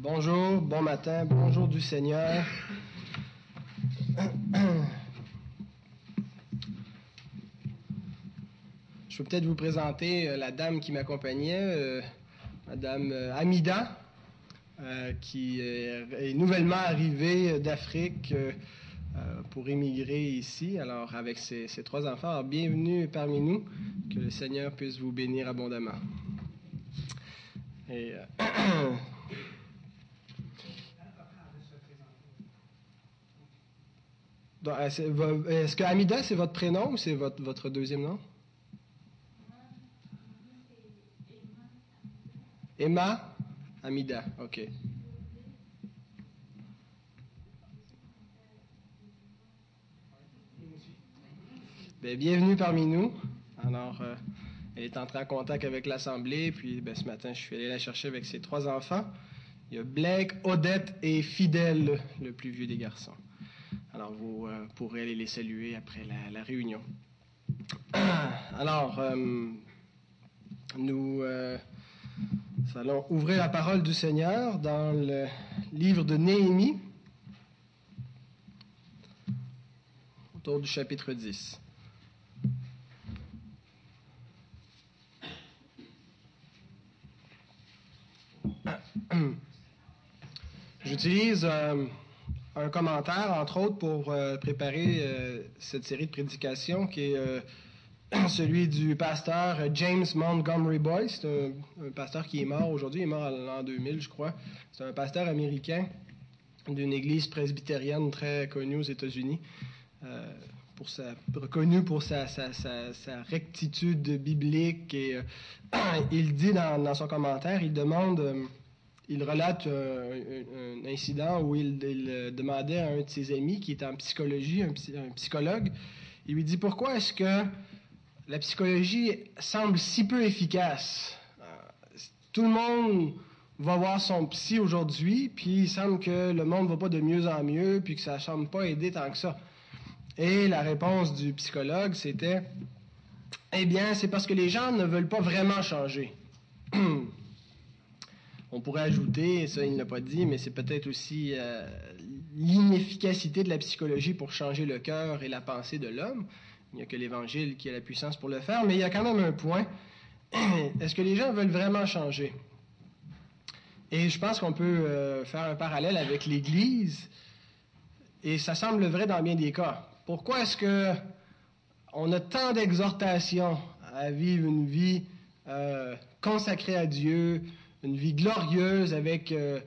bonjour, bon matin, bonjour du Seigneur. Je peux peut-être vous présenter euh, la dame qui m'accompagnait, euh, Madame euh, Amida, qui est nouvellement arrivée d'Afrique pour émigrer ici, alors avec ses, trois enfants. bienvenue parmi nous, que le Seigneur puisse vous bénir abondamment. Est-ce que Amida, c'est votre prénom ou c'est votre, votre deuxième nom? Emma? Amida, ok. Ben, bienvenue parmi nous. Alors, euh, elle est entrée en contact avec l'Assemblée, puis ben, ce matin, je suis allé la chercher avec ses trois enfants. Il y a Blake, Odette et Fidèle, le plus vieux des garçons. Alors, vous euh, pourrez aller les saluer après la, réunion. Alors, euh, nous euh, allons ouvrir la parole du Seigneur dans le livre de Néhémie, autour du chapitre 10. J'utilise un commentaire, entre autres, pour euh, préparer euh, cette série de prédications qui est euh, celui du pasteur James Montgomery Boyce. Un, pasteur qui est mort aujourd'hui, il est mort en l'an 2000, je crois. C'est un pasteur américain d'une église presbytérienne très connue aux États-Unis. pour sa, reconnu pour sa, rectitude biblique et il dit dans, son commentaire, il demande il relate un, incident où il, demandait à un de ses amis qui est en psychologie, un, psychologue, il lui dit pourquoi est-ce que la psychologie semble si peu efficace? Euh, Tout le monde va voir son psy aujourd'hui, puis il semble que le monde va pas de mieux en mieux, puis que ça semble pas aider tant que ça. Et la réponse du psychologue, c'était Eh bien, c'est parce que les gens ne veulent pas vraiment changer. On pourrait ajouter, ça il ne l'a pas dit, mais c'est peut-être aussi euh, l'inefficacité de la psychologie pour changer le cœur et la pensée de l'homme. Il n'y a que l'Évangile qui a la puissance pour le faire, mais il y a quand même un point. Est-ce que les gens veulent vraiment changer? Et je pense qu'on peut euh, faire un parallèle avec l'Église, et ça semble vrai dans bien des cas. Pourquoi est-ce que on a tant d'exhortations à vivre une vie euh, consacrée à Dieu, une vie glorieuse avec euh,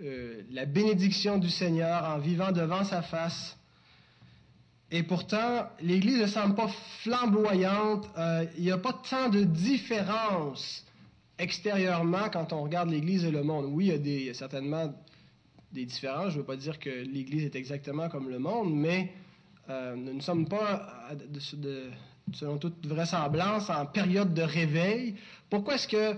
euh, la bénédiction du Seigneur en vivant devant sa face. Et pourtant, l'Église ne semble pas flamboyante. Euh, il n'y a pas tant de différence extérieurement quand on regarde l'Église et le monde. Oui, il y a, certainement des différences. Je ne veux pas dire que l'Église est exactement comme le monde, mais nous ne sommes pas, selon toute vraisemblance, en période de réveil. Pourquoi est-ce que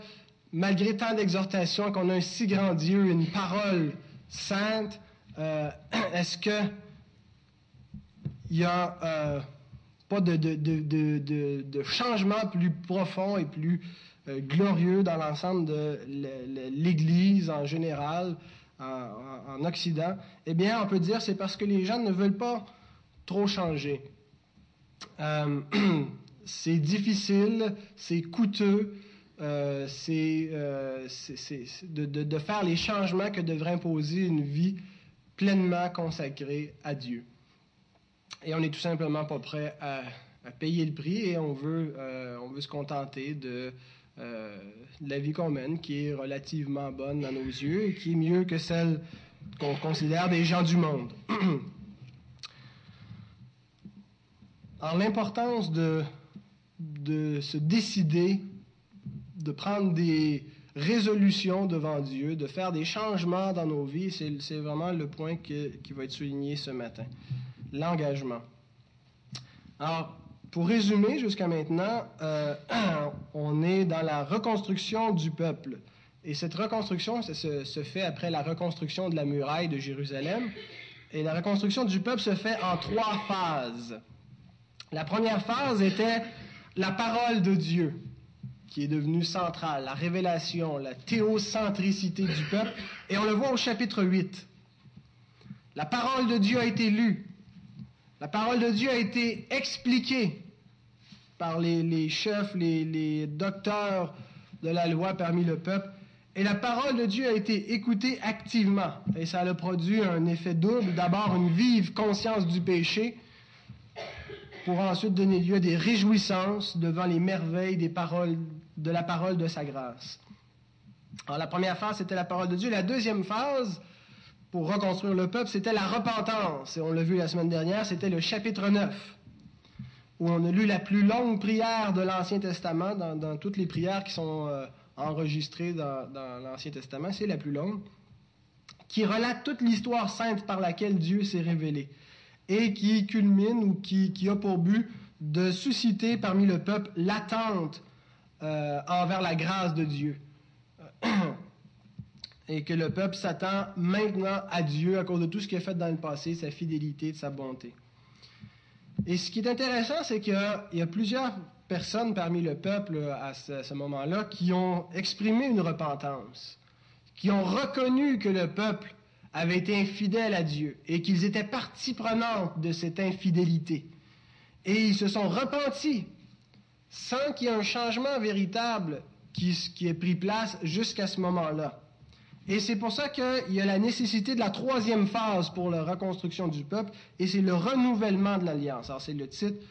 malgré tant d'exhortations, qu'on a un si grand Dieu, une parole sainte, euh, est-ce que il n'y a euh, pas de, changement plus profond et plus euh, glorieux dans l'ensemble de l'Église en général, en, en, Occident? Eh bien, on peut dire c'est parce que les gens ne veulent pas trop changer. c'est difficile, c'est coûteux, euh, c'est euh, de, faire les changements que devrait imposer une vie pleinement consacrée à Dieu. Et on n'est tout simplement pas prêt à, payer le prix et on veut, euh, on veut se contenter de, la vie qu'on mène, qui est relativement bonne dans nos yeux et qui est mieux que celle qu'on considère des gens du monde. Alors l'importance de, de se décider de prendre des résolutions devant Dieu, de faire des changements dans nos vies, c'est vraiment le point qui va être souligné ce matin. L'engagement. Alors, pour résumer jusqu'à maintenant, euh, on est dans la reconstruction du peuple. Et cette reconstruction se, se, fait après la reconstruction de la muraille de Jérusalem. Et la reconstruction du peuple se fait en trois phases. La première phase était la parole de Dieu. Qui est devenu central, la révélation, la théocentricité du peuple. Et on le voit au chapitre 8. La parole de Dieu a été lue. La parole de Dieu a été expliquée par les, chefs, les, les docteurs de la loi parmi le peuple. Et la parole de Dieu a été écoutée activement. Et ça a produit un effet double. D'abord, une vive conscience du péché, pour ensuite donner lieu à des réjouissances devant les merveilles des paroles, de la parole de sa grâce. Alors, la première phase, c'était la parole de Dieu. La deuxième phase, pour reconstruire le peuple, c'était la repentance. Et on l'a vu la semaine dernière, c'était le chapitre 9 où on a lu la plus longue prière de l'Ancien Testament, dans, toutes les prières qui sont euh, enregistrées dans, l'Ancien Testament, c'est la plus longue, qui relate toute l'histoire sainte par laquelle Dieu s'est révélé, et qui culmine ou qui, a pour but de susciter parmi le peuple l'attente euh, envers la grâce de Dieu. et que le peuple s'attend maintenant à Dieu à cause de tout ce qu'il a fait dans le passé, sa fidélité, sa bonté. Et ce qui est intéressant, c'est qu'il y, a plusieurs personnes parmi le peuple à ce, moment-là qui ont exprimé une repentance, qui ont reconnu que le peuple avait été infidèle à Dieu et qu'ils étaient partie prenante de cette infidélité. Et ils se sont repentis sans qu'il y ait un changement véritable qui, qui ait pris place jusqu'à ce moment-là. Et c'est pour ça qu'il y a la nécessité de la troisième phase pour la reconstruction du peuple, et c'est le renouvellement de l'alliance. Alors c'est le titre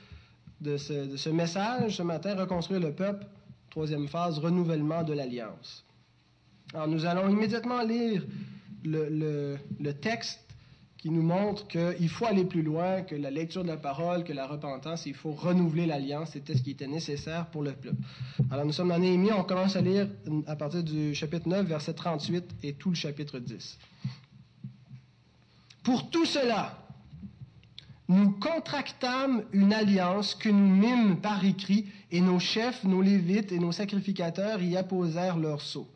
de ce, message ce matin, Reconstruire le peuple, troisième phase, renouvellement de l'alliance. Alors nous allons immédiatement lire le texte qui nous montre qu'il faut aller plus loin que la lecture de la parole, que la repentance, il faut renouveler l'alliance. C'était ce qui était nécessaire pour le peuple. Alors nous sommes dans Néhémie, on commence à lire à partir du chapitre 9, verset 38 et tout le chapitre 10. Pour tout cela, nous contractâmes une alliance que nous mîmes par écrit, et nos chefs, nos lévites et nos sacrificateurs y apposèrent leur sceau.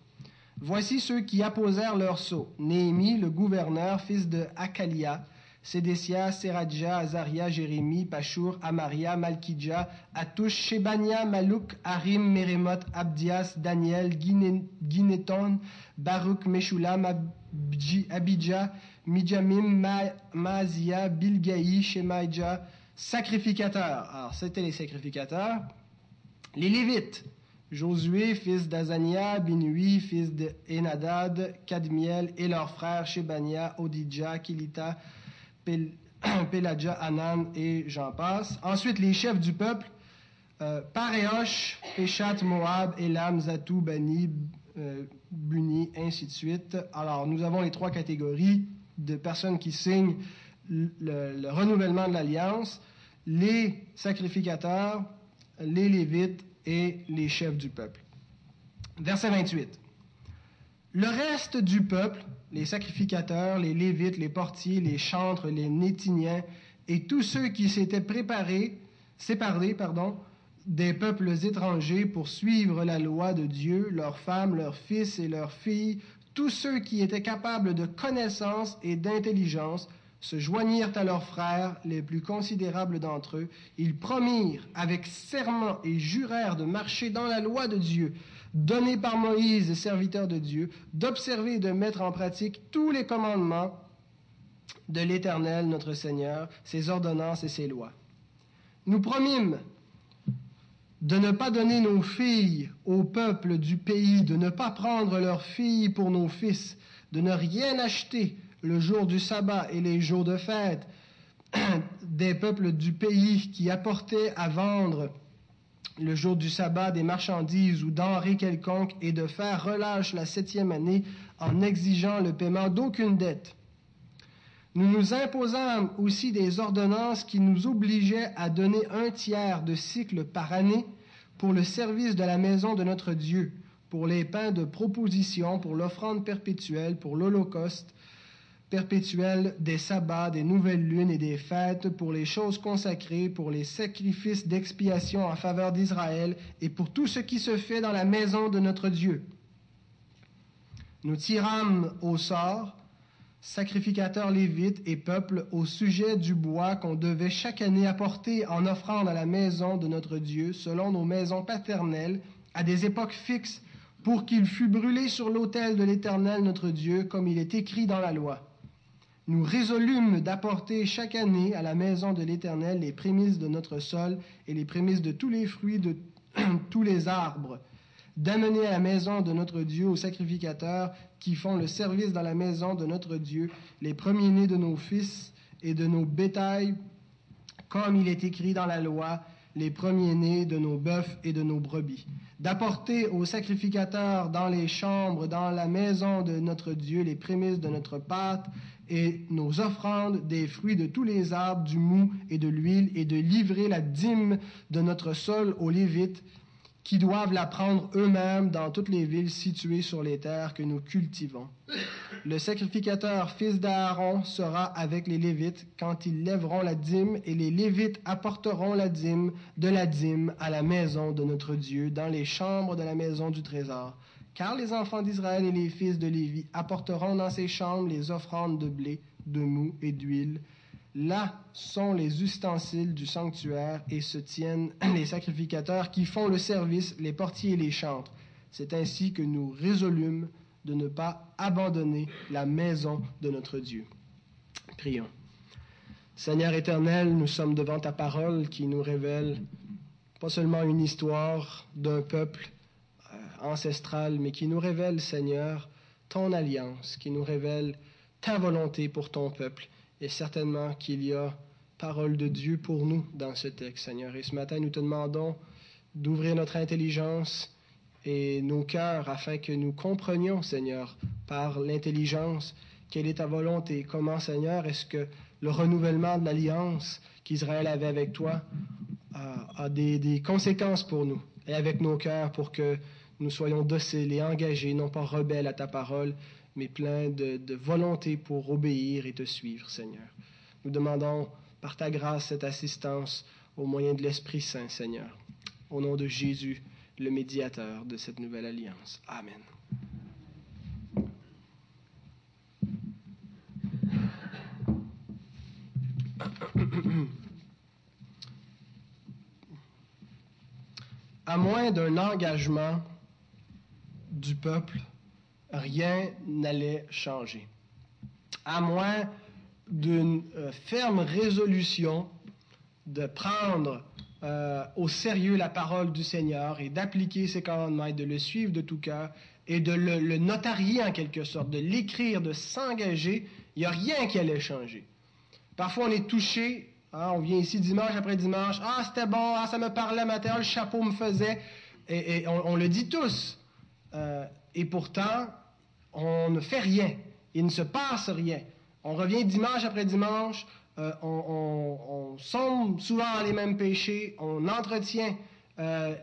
Voici ceux qui apposèrent leur sceau. Néhémie, le gouverneur, fils de Akalia, Sédécia, Seradja, Azaria, Jérémie, Pachour, Amaria, Malkidja, Atouch, Shebania, Malouk, Harim, Meremoth, Abdias, Daniel, Guineton, Baruch, Meshulam, Abidja, Midjamim, Maazia, Bilgaï, Shemaïja, sacrificateurs. Alors, c'était les sacrificateurs. Les Lévites, Josué, fils d'Azania, Binui, fils d'Enadad, Kadmiel et leurs frères Shebania, Odidja, Kilita, Peladja, Anan et j'en passe. Ensuite, les chefs du peuple, euh, Paréosh, Peshat, Moab, Elam, Zatou, Bani, euh, Buni, ainsi de suite. Alors, nous avons les trois catégories de personnes qui signent le renouvellement de l'alliance, les sacrificateurs, les Lévites et les chefs du peuple. Verset 28. Le reste du peuple, les sacrificateurs, les lévites, les portiers, les chantres, les nétiniens et tous ceux qui s'étaient préparés, séparés, pardon, des peuples étrangers pour suivre la loi de Dieu, leurs femmes, leurs fils et leurs filles, tous ceux qui étaient capables de connaissance et d'intelligence, se joignirent à leurs frères, les plus considérables d'entre eux. Ils promirent avec serment et jurèrent de marcher dans la loi de Dieu, donnée par Moïse, serviteur de Dieu, d'observer et de mettre en pratique tous les commandements de l'Éternel, notre Seigneur, ses ordonnances et ses lois. Nous promîmes de ne pas donner nos filles au peuple du pays, de ne pas prendre leurs filles pour nos fils, de ne rien acheter le jour du sabbat et les jours de fête des peuples du pays qui apportaient à vendre le jour du sabbat des marchandises ou denrées quelconques et de faire relâche la septième année en exigeant le paiement d'aucune dette. Nous nous imposâmes aussi des ordonnances qui nous obligeaient à donner un tiers de cycle par année pour le service de la maison de notre Dieu, pour les pains de proposition, pour l'offrande perpétuelle, pour l'Holocauste, perpétuel des sabbats, des nouvelles lunes et des fêtes, pour les choses consacrées, pour les sacrifices d'expiation en faveur d'Israël et pour tout ce qui se fait dans la maison de notre Dieu. Nous tirâmes au sort, sacrificateurs lévites et peuples, au sujet du bois qu'on devait chaque année apporter en offrande à la maison de notre Dieu, selon nos maisons paternelles à des époques fixes, pour qu'il fût brûlé sur l'autel de l'Éternel notre Dieu, comme il est écrit dans la loi. Nous résolûmes d'apporter chaque année à la maison de l'Éternel les prémices de notre sol et les prémices de tous les fruits de tous les arbres, d'amener à la maison de notre Dieu aux sacrificateurs qui font le service dans la maison de notre Dieu les premiers-nés de nos fils et de nos bétails, comme il est écrit dans la loi, les premiers-nés de nos bœufs et de nos brebis, d'apporter aux sacrificateurs dans les chambres, dans la maison de notre Dieu, les prémices de notre pâte et nos offrandes, des fruits de tous les arbres, du mou et de l'huile, et de livrer la dîme de notre sol aux Lévites, qui doivent la prendre eux-mêmes dans toutes les villes situées sur les terres que nous cultivons. Le sacrificateur, fils d'Aaron, sera avec les Lévites quand ils lèveront la dîme, et les Lévites apporteront la dîme de la dîme à la maison de notre Dieu, dans les chambres de la maison du trésor. Car les enfants d'Israël et les fils de Lévi apporteront dans ces chambres les offrandes de blé, de mou et d'huile, Là sont les ustensiles du sanctuaire et se tiennent les sacrificateurs qui font le service, les portiers et les chantres. C'est ainsi que nous résolûmes de ne pas abandonner la maison de notre Dieu. Prions. Seigneur éternel, nous sommes devant ta parole qui nous révèle pas seulement une histoire d'un peuple euh, ancestral, mais qui nous révèle, Seigneur, ton alliance, qui nous révèle ta volonté pour ton peuple et certainement qu'il y a parole de Dieu pour nous dans ce texte, Seigneur. Et ce matin, nous te demandons d'ouvrir notre intelligence et nos cœurs afin que nous comprenions, Seigneur, par l'intelligence, quelle est ta volonté, comment, Seigneur, est-ce que le renouvellement de l'alliance qu'Israël avait avec toi a, des, conséquences pour nous et avec nos cœurs pour que nous soyons dociles et engagés, non pas rebelles à ta parole, mais plein de, volonté pour obéir et te suivre, Seigneur. Nous demandons par ta grâce cette assistance au moyen de l'Esprit Saint, Seigneur. Au nom de Jésus, le médiateur de cette nouvelle alliance. Amen. À moins d'un engagement du peuple rien n'allait changer. À moins d'une euh, ferme résolution de prendre euh, au sérieux la parole du Seigneur et d'appliquer ses commandements et de le suivre de tout cœur et de le, notarier en quelque sorte, de l'écrire, de s'engager, il n'y a rien qui allait changer. Parfois on est touché, hein, on vient ici dimanche après dimanche, ah c'était bon, ah, ça me parlait matin, le chapeau me faisait, et, on, le dit tous. Euh, et pourtant, on ne fait rien. Il ne se passe rien. On revient dimanche après dimanche, euh, on, sombre souvent les mêmes péchés, on entretient euh,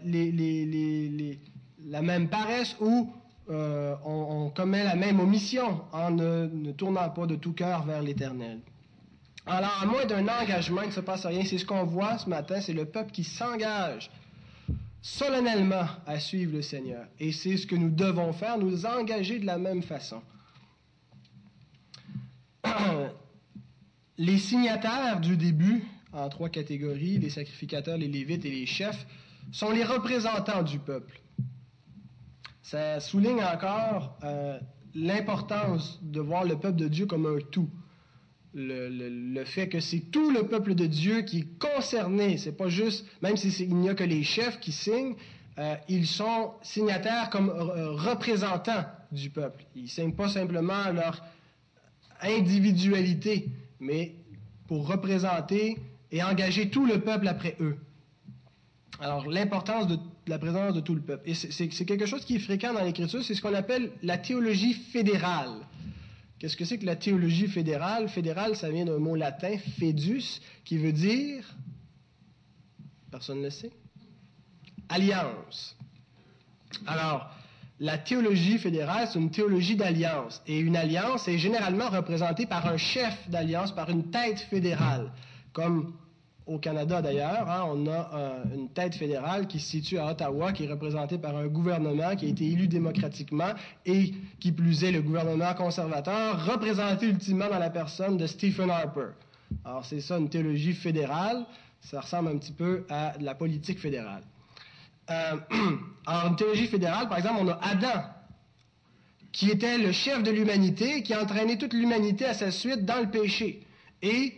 la même paresse ou euh, on, commet la même omission en ne, tournant pas de tout cœur vers l'Éternel. Alors, à moins d'un engagement, il ne se passe rien. C'est ce qu'on voit ce matin, c'est le peuple qui s'engage solennellement à suivre le Seigneur. Et c'est ce que nous devons faire, nous engager de la même façon. Les signataires du début, en trois catégories, les sacrificateurs, les lévites et les chefs, sont les représentants du peuple. Ça souligne encore euh, l'importance de voir le peuple de Dieu comme un tout le, fait que c'est tout le peuple de Dieu qui est concerné. C'est pas juste, même s'il n'y a que les chefs qui signent, euh, ils sont signataires comme euh, représentants du peuple. Ils ne signent pas simplement leur individualité, mais pour représenter et engager tout le peuple après eux. Alors, l'importance de la présence de tout le peuple. Et c'est quelque chose qui est fréquent dans l'Écriture, c'est ce qu'on appelle la théologie fédérale. Qu'est-ce que c'est que la théologie fédérale? Fédérale, ça vient d'un mot latin, fedus, qui veut dire, personne ne le sait, alliance. Alors, la théologie fédérale, c'est une théologie d'alliance. Et une alliance est généralement représentée par un chef d'alliance, par une tête fédérale, comme au Canada d'ailleurs, hein, on a euh, une tête fédérale qui se situe à Ottawa, qui est représentée par un gouvernement qui a été élu démocratiquement et qui plus est le gouvernement conservateur, représenté ultimement dans la personne de Stephen Harper. Alors c'est ça une théologie fédérale, ça ressemble un petit peu à la politique fédérale. euh, en théologie fédérale, par exemple, on a Adam, qui était le chef de l'humanité, qui a entraîné toute l'humanité à sa suite dans le péché. Et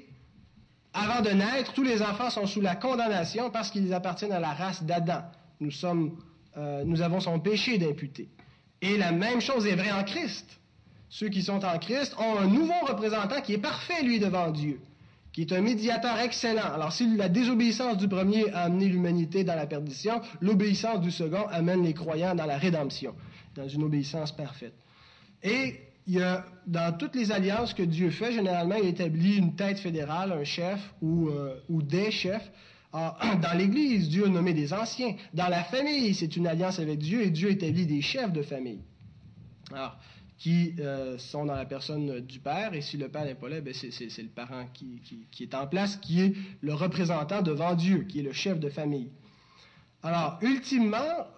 avant de naître, tous les enfants sont sous la condamnation parce qu'ils appartiennent à la race d'Adam. Nous, sommes, euh, avons son péché d'imputé. Et la même chose est vraie en Christ. Ceux qui sont en Christ ont un nouveau représentant qui est parfait, lui, devant Dieu, qui est un médiateur excellent. Alors, si la désobéissance du premier a amené l'humanité dans la perdition, l'obéissance du second amène les croyants dans la rédemption, dans une obéissance parfaite. Et il y a, dans toutes les alliances que Dieu fait, généralement, il établit une tête fédérale, un chef ou, euh, des chefs. Ah, dans l'Église, Dieu a nommé des anciens. Dans la famille, c'est une alliance avec Dieu et Dieu établit des chefs de famille. Alors, qui euh, sont dans la personne du père, et si le père n'est pas là, ben, c'est le parent qui, est en place, qui est le représentant devant Dieu, qui est le chef de famille. Alors, ultimement,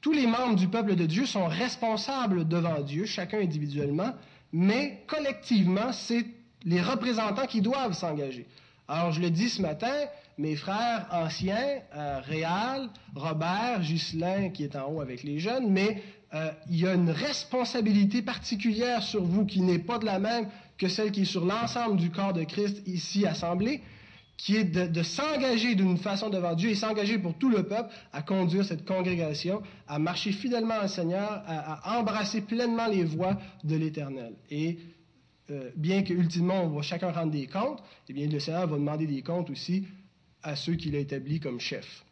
tous les membres du peuple de Dieu sont responsables devant Dieu, chacun individuellement, mais collectivement, c'est les représentants qui doivent s'engager. Alors, je le dis ce matin, mes frères anciens, euh, Réal, Robert, Ghislain, qui est en haut avec les jeunes, mais euh, il y a une responsabilité particulière sur vous qui n'est pas de la même que celle qui est sur l'ensemble du corps de Christ ici assemblé qui est de, s'engager d'une façon devant Dieu et s'engager pour tout le peuple à conduire cette congrégation, à marcher fidèlement au Seigneur, à, embrasser pleinement les voies de l'Éternel. Et euh, bien qu'ultimement on va chacun rendre des comptes, eh bien le Seigneur va demander des comptes aussi à ceux qu'il a établis comme chefs.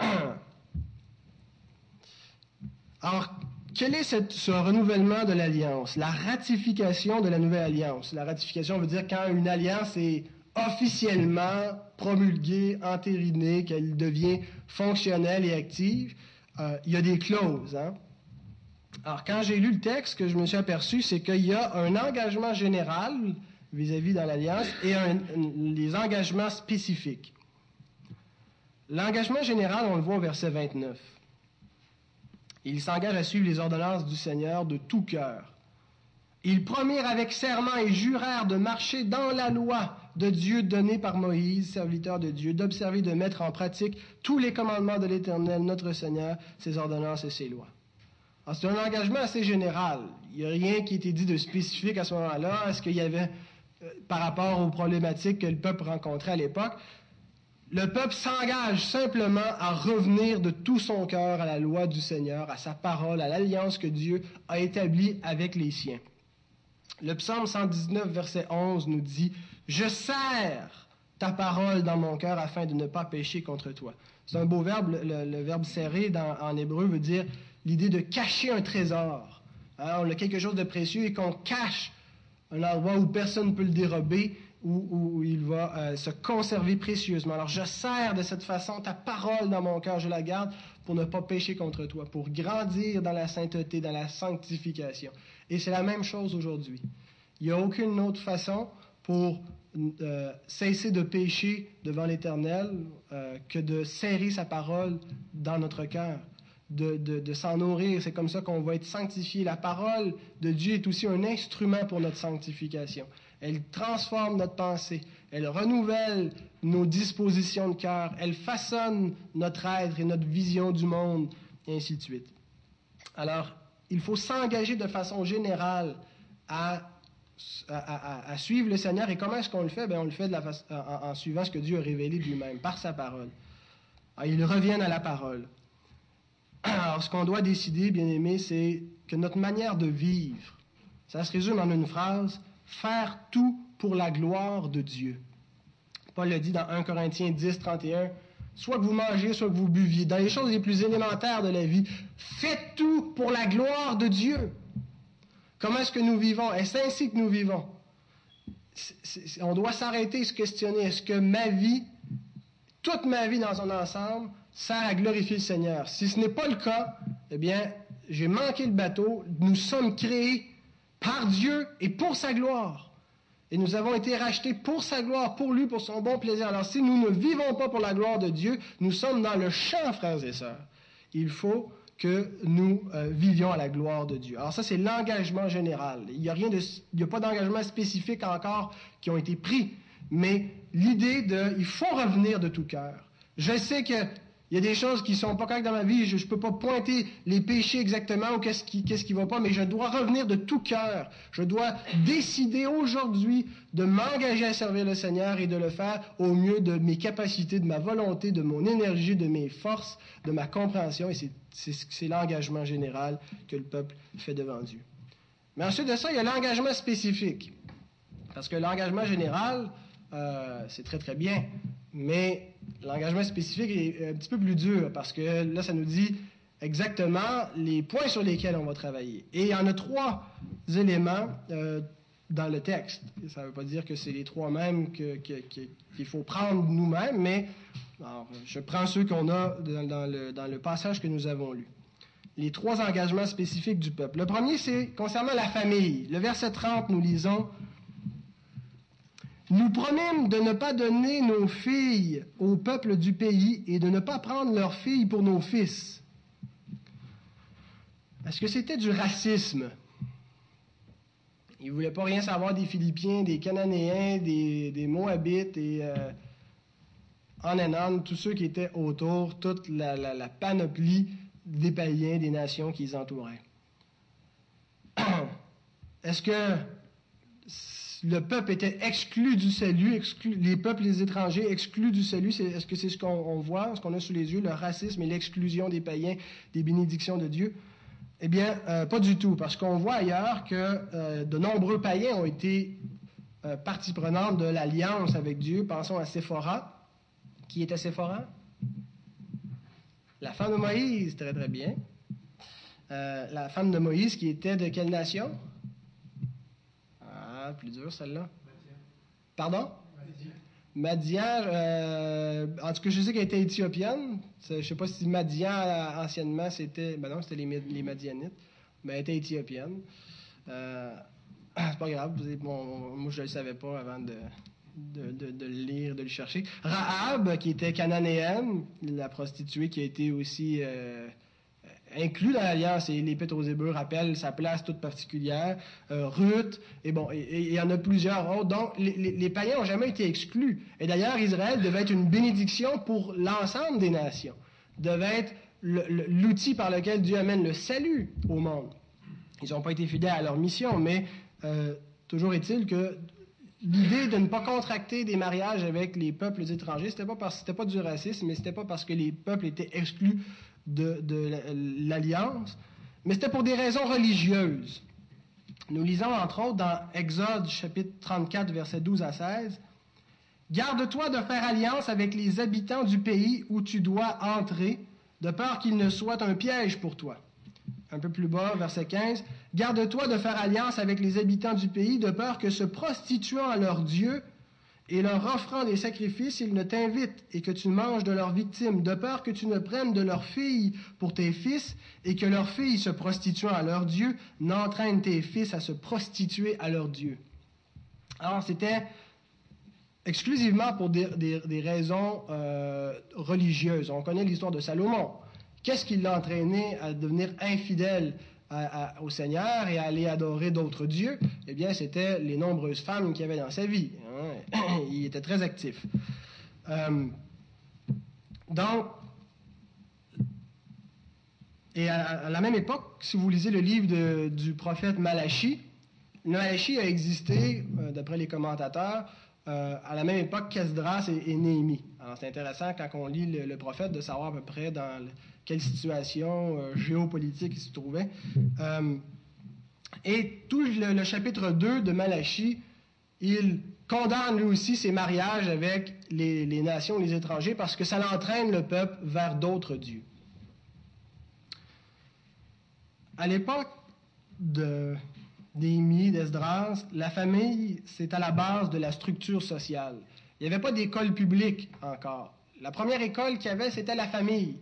Alors, quel est ce renouvellement de l'alliance? La ratification de la nouvelle alliance. La ratification veut dire quand une alliance est officiellement promulguée, entérinée, qu'elle devient fonctionnelle et active, euh, il y a des clauses. Hein? Alors, quand j'ai lu le texte, ce que je me suis aperçu, c'est qu'il y a un engagement général vis-à-vis dans l'Alliance et les engagements spécifiques. L'engagement général, on le voit au verset 29. Il s'engage à suivre les ordonnances du Seigneur de tout cœur. Ils promirent avec serment et jurèrent de marcher dans la loi de Dieu donné par Moïse, serviteur de Dieu, d'observer, de mettre en pratique tous les commandements de l'Éternel, notre Seigneur, ses ordonnances et ses lois. C'est un engagement assez général. Il n'y a rien qui était dit de spécifique à ce moment-là. Est-ce qu'il y avait, euh, par rapport aux problématiques que le peuple rencontrait à l'époque, le peuple s'engage simplement à revenir de tout son cœur à la loi du Seigneur, à sa parole, à l'alliance que Dieu a établie avec les siens. Le psaume 119, verset 11 nous dit je serre ta parole dans mon cœur afin de ne pas pécher contre toi. C'est un beau verbe. Le, verbe serrer en hébreu veut dire l'idée de cacher un trésor. On a quelque chose de précieux et qu'on cache un endroit où personne ne peut le dérober, où, il va euh, se conserver précieusement. Alors, je serre de cette façon ta parole dans mon cœur, je la garde pour ne pas pécher contre toi, pour grandir dans la sainteté, dans la sanctification. Et c'est la même chose aujourd'hui. Il n'y a aucune autre façon pour euh, cesser de pécher devant l'Éternel euh, que de serrer sa parole dans notre cœur, de, de s'en nourrir. C'est comme ça qu'on va être sanctifié. La parole de Dieu est aussi un instrument pour notre sanctification. Elle transforme notre pensée, elle renouvelle nos dispositions de cœur, elle façonne notre être et notre vision du monde, et ainsi de suite. Alors, il faut s'engager de façon générale à à, suivre le Seigneur. Et comment est-ce qu'on le fait? Bien, on le fait de la en, suivant ce que Dieu a révélé lui-même, par sa parole. Alors, ils reviennent à la parole. Alors, ce qu'on doit décider, bien aimé, c'est que notre manière de vivre, ça se résume en une phrase, faire tout pour la gloire de Dieu. Paul le dit dans 1 Corinthiens 10, 31, soit que vous mangez, soit que vous buviez, dans les choses les plus élémentaires de la vie, faites tout pour la gloire de Dieu. Comment est-ce que nous vivons? Est-ce ainsi que nous vivons? on doit s'arrêter et se questionner. Est-ce que ma vie, toute ma vie dans son ensemble, sert à glorifier le Seigneur? Si ce n'est pas le cas, eh bien, j'ai manqué le bateau. Nous sommes créés par Dieu et pour sa gloire. Et nous avons été rachetés pour sa gloire, pour lui, pour son bon plaisir. Alors si nous ne vivons pas pour la gloire de Dieu, nous sommes dans le champ, frères et sœurs. Il faut que nous euh, vivions à la gloire de Dieu. Alors ça, c'est l'engagement général. Il n'y a, rien de, il a pas d'engagement spécifique encore qui ont été pris, mais l'idée de, il faut revenir de tout cœur. Je sais que Il y a des choses qui sont pas correctes dans ma vie. Je ne peux pas pointer les péchés exactement ou qu'est-ce qui ne va pas, mais je dois revenir de tout cœur. Je dois décider aujourd'hui de m'engager à servir le Seigneur et de le faire au mieux de mes capacités, de ma volonté, de mon énergie, de mes forces, de ma compréhension. Et c'est l'engagement général que le peuple fait devant Dieu. Mais ensuite de ça, il y a l'engagement spécifique. Parce que l'engagement général, euh, c'est très très bien, mais l'engagement spécifique est un petit peu plus dur parce que là, ça nous dit exactement les points sur lesquels on va travailler. Et il y en a trois éléments euh, dans le texte. Ça ne veut pas dire que c'est les trois mêmes qu'il faut prendre nous-mêmes, mais je prends ceux qu'on a dans le passage que nous avons lu. Les trois engagements spécifiques du peuple. Le premier, c'est concernant la famille. Le verset 30, nous lisons nous promènent de ne pas donner nos filles au peuple du pays et de ne pas prendre leurs filles pour nos fils. Est-ce que c'était du racisme? Ils ne voulaient pas rien savoir des Philippiens, des Cananéens, des, Moabites et euh, en tous ceux qui étaient autour, toute la, la panoplie des païens, des nations qui les entouraient. Est-ce que le peuple était exclu du salut, les peuples, les étrangers exclus du salut. Est-ce que c'est ce qu'on voit, ce qu'on a sous les yeux, le racisme et l'exclusion des païens des bénédictions de Dieu? Eh bien, euh, pas du tout, parce qu'on voit ailleurs que euh, de nombreux païens ont été euh, partie prenante de l'alliance avec Dieu. Pensons à Séphora. Qui était Séphora? La femme de Moïse, très très bien. la femme de Moïse qui était de quelle nation? Plus dur, celle-là? Pardon? Madian, euh, en tout cas, je sais qu'elle était éthiopienne. Je ne sais pas si Madian, euh, anciennement, c'était. Ben non, c'était les, Madianites. Mais elle était éthiopienne. Euh, c'est pas grave. moi, je ne le savais pas avant de, de, de, le lire, de le chercher. Rahab, qui était cananéenne, la prostituée qui a été aussi euh, inclus dans l'Alliance, et l'Épître aux Hébreux rappelle sa place toute particulière, euh, Ruth, et bon, il y en a plusieurs autres. Donc, les, païens n'ont jamais été exclus. Et d'ailleurs, Israël devait être une bénédiction pour l'ensemble des nations, devait être l'outil par lequel Dieu amène le salut au monde. Ils n'ont pas été fidèles à leur mission, mais euh, toujours est-il que l'idée de ne pas contracter des mariages avec les peuples étrangers, c'était pas pas du racisme, mais c'était pas parce que les peuples étaient exclus de, l'Alliance, mais c'était pour des raisons religieuses. Nous lisons entre autres dans Exode chapitre 34, versets 12 à 16, Garde-toi de faire alliance avec les habitants du pays où tu dois entrer, de peur qu'il ne soit un piège pour toi. Un peu plus bas, verset 15, Garde-toi de faire alliance avec les habitants du pays, de peur que se prostituant à leur Dieu, et leur offrant des sacrifices, ils ne t'invitent et que tu manges de leurs victimes, de peur que tu ne prennes de leurs filles pour tes fils et que leurs filles se prostituant à leur Dieu n'entraînent tes fils à se prostituer à leur Dieu. Alors c'était exclusivement pour des, raisons euh, religieuses. On connaît l'histoire de Salomon. Qu'est-ce qui l'a entraîné à devenir infidèle au Seigneur et à aller adorer d'autres dieux, eh bien, c'était les nombreuses femmes qu'il y avait dans sa vie. Il était très actif. Euh, donc, et à, la même époque, si vous lisez le livre du prophète Malachi, Malachi a existé, euh, d'après les commentateurs, euh, à la même époque qu'Esdras et, Néhémie. C'est intéressant quand on lit le, prophète de savoir à peu près dans quelle situation géopolitique il se trouvait. Et tout le, chapitre 2 de Malachie, il condamne lui aussi ses mariages avec les, nations, les étrangers, parce que ça l'entraîne le peuple vers d'autres dieux. À l'époque de d'Émile, d'Esdras, la famille, c'est à la base de la structure sociale. Il n'y avait pas d'école publique encore. La première école qu'il y avait, c'était la famille.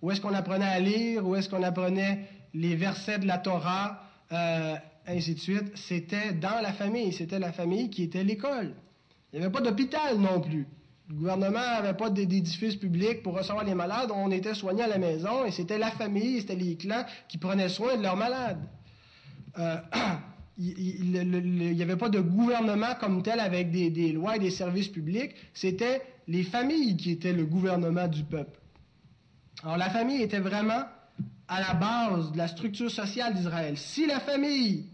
Où est-ce qu'on apprenait à lire, où est-ce qu'on apprenait les versets de la Torah, euh, ainsi de suite. C'était dans la famille. C'était la famille qui était l'école. Il n'y avait pas d'hôpital non plus. Le gouvernement n'avait pas d'édifice public pour recevoir les malades. On était soignés à la maison et c'était la famille, c'était les clans qui prenaient soin de leurs malades. Euh, il n'y avait pas de gouvernement comme tel avec des, lois et des services publics. C'était les familles qui étaient le gouvernement du peuple. Alors la famille était vraiment à la base de la structure sociale d'Israël. Si la famille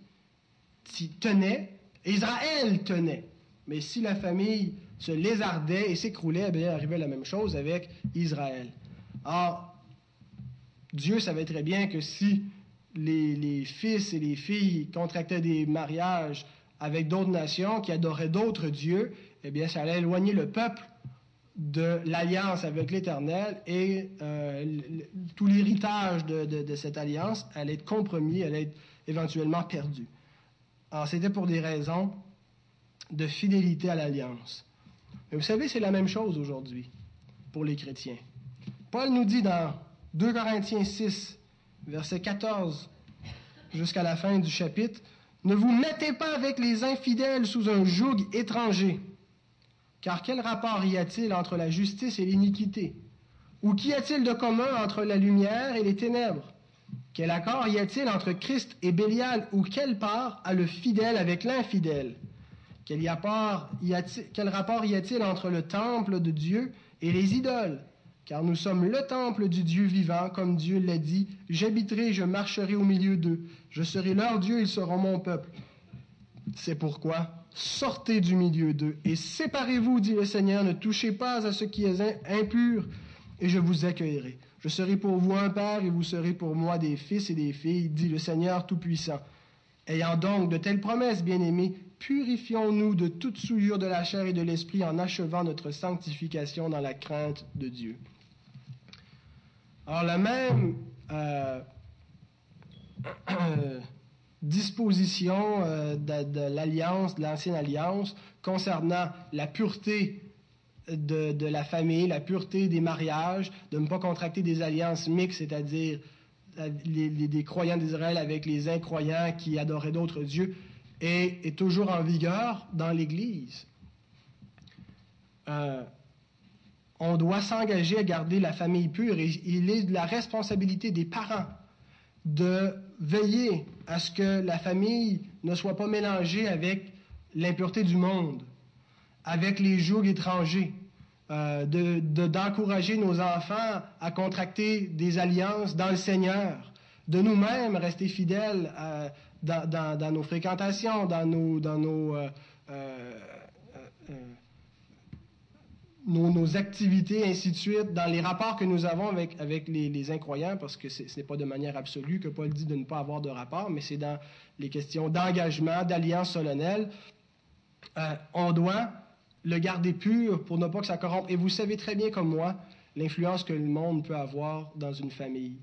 tenait, Israël tenait. Mais si la famille se lézardait et s'écroulait, eh arrivait la même chose avec Israël. Or, Dieu savait très bien que si les, fils et les filles contractaient des mariages avec d'autres nations qui adoraient d'autres dieux, eh bien, ça allait éloigner le peuple de l'alliance avec l'Éternel et euh, tout l'héritage de, de, cette alliance allait être compromis, allait être éventuellement perdu. Alors, c'était pour des raisons de fidélité à l'alliance. Mais vous savez, c'est la même chose aujourd'hui pour les chrétiens. Paul nous dit dans 2 Corinthiens 6, verset 14 jusqu'à la fin du chapitre, Ne vous mettez pas avec les infidèles sous un joug étranger, car quel rapport y a-t-il entre la justice et l'iniquité? Ou qu'y a-t-il de commun entre la lumière et les ténèbres? Quel accord y a-t-il entre Christ et Bélial? Ou quelle part a le fidèle avec l'infidèle? Quel, quel rapport y a-t-il entre le temple de Dieu et les idoles? Car nous sommes le temple du Dieu vivant, comme Dieu l'a dit, j'habiterai, je marcherai au milieu d'eux, je serai leur Dieu, ils seront mon peuple. C'est pourquoi, sortez du milieu d'eux et séparez-vous, dit le Seigneur, ne touchez pas à ce qui est impur, et je vous accueillerai. Je serai pour vous un père, et vous serez pour moi des fils et des filles, dit le Seigneur Tout-Puissant. Ayant donc de telles promesses, bien-aimés, purifions-nous de toute souillure de la chair et de l'esprit en achevant notre sanctification dans la crainte de Dieu. Alors, la même euh, disposition euh, de, l'alliance, de l'ancienne alliance, concernant la pureté de, la famille, la pureté des mariages, de ne pas contracter des alliances mixtes, c'est-à-dire euh, les, des croyants d'Israël avec les incroyants qui adoraient d'autres dieux, est, est, toujours en vigueur dans l'Église. On doit s'engager à garder la famille pure et il est de la responsabilité des parents de veiller à ce que la famille ne soit pas mélangée avec l'impureté du monde, avec les jougs étrangers, euh, d'encourager nos enfants à contracter des alliances dans le Seigneur, de nous-mêmes rester fidèles euh, dans, nos fréquentations, dans nos, dans nos euh, nos, activités, ainsi de suite, dans les rapports que nous avons avec, avec les, incroyants, parce que ce n'est pas de manière absolue que Paul dit de ne pas avoir de rapport, mais c'est dans les questions d'engagement, d'alliance solennelle. Euh, on doit le garder pur pour ne pas que ça corrompe. Et vous savez très bien comme moi l'influence que le monde peut avoir dans une famille.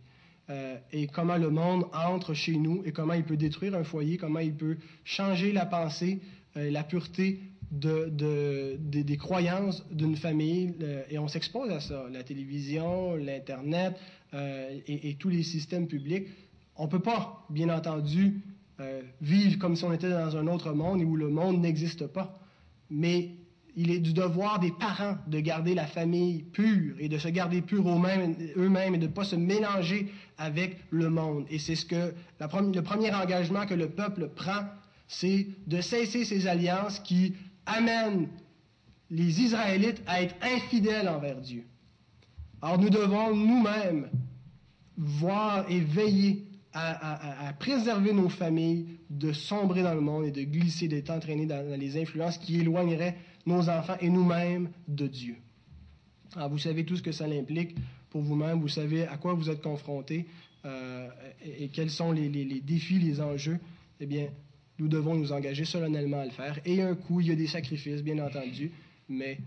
Euh, et comment le monde entre chez nous et comment il peut détruire un foyer, comment il peut changer la pensée, euh, la pureté de, des croyances d'une famille euh, et on s'expose à ça. La télévision, l'Internet euh, et, tous les systèmes publics. On ne peut pas, bien entendu, euh, vivre comme si on était dans un autre monde où le monde n'existe pas. Mais il est du devoir des parents de garder la famille pure et de se garder pure eux-mêmes et de ne pas se mélanger avec le monde. Et c'est ce que le premier engagement que le peuple prend, c'est de cesser ces alliances qui amène les Israélites à être infidèles envers Dieu. Alors nous devons nous-mêmes voir et veiller à, préserver nos familles de sombrer dans le monde et de glisser, d'être entraînés dans, les influences qui éloigneraient nos enfants et nous-mêmes de Dieu. Alors vous savez tout ce que ça implique pour vous-même, vous savez à quoi vous êtes confrontés euh, et, quels sont les, les défis, les enjeux. Eh bien, nous devons nous engager solennellement à le faire. Et un coup, il y a des sacrifices, bien entendu, mais